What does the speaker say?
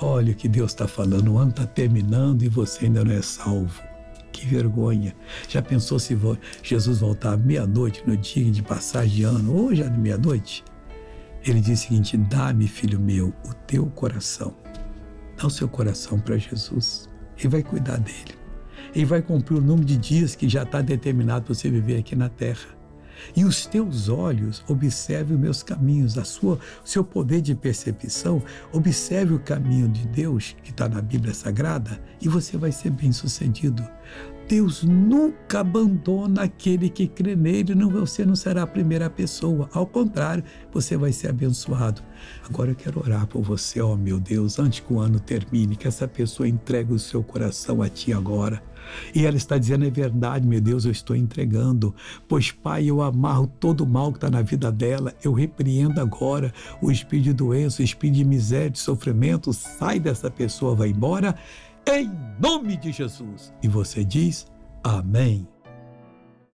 Olha o que Deus está falando, o ano está terminando e você ainda não é salvo. Que vergonha. Já pensou se Jesus voltar meia-noite no dia de passagem de ano, já de meia-noite? Ele diz o seguinte: Dá-me, filho meu, o teu coração. Dá o seu coração para Jesus. Ele vai cuidar dele. Ele vai cumprir o número de dias que já está determinado para você viver aqui na terra. E os teus olhos observem os meus caminhos, a sua, o seu poder de percepção, observe o caminho de Deus que está na Bíblia Sagrada e você vai ser bem sucedido. Deus nunca abandona aquele que crê nele, não, você não será a primeira pessoa. Ao contrário, você vai ser abençoado. Agora eu quero orar por você, ó oh, meu Deus, antes que o ano termine, que essa pessoa entregue o seu coração a Ti agora. E ela está dizendo: é verdade, meu Deus, eu estou entregando. Pois, Pai, eu amarro todo o mal que está na vida dela. Eu repreendo agora o espírito de doença, o espírito de miséria, de sofrimento. Sai dessa pessoa, vai embora em nome de Jesus. E você diz: Amém.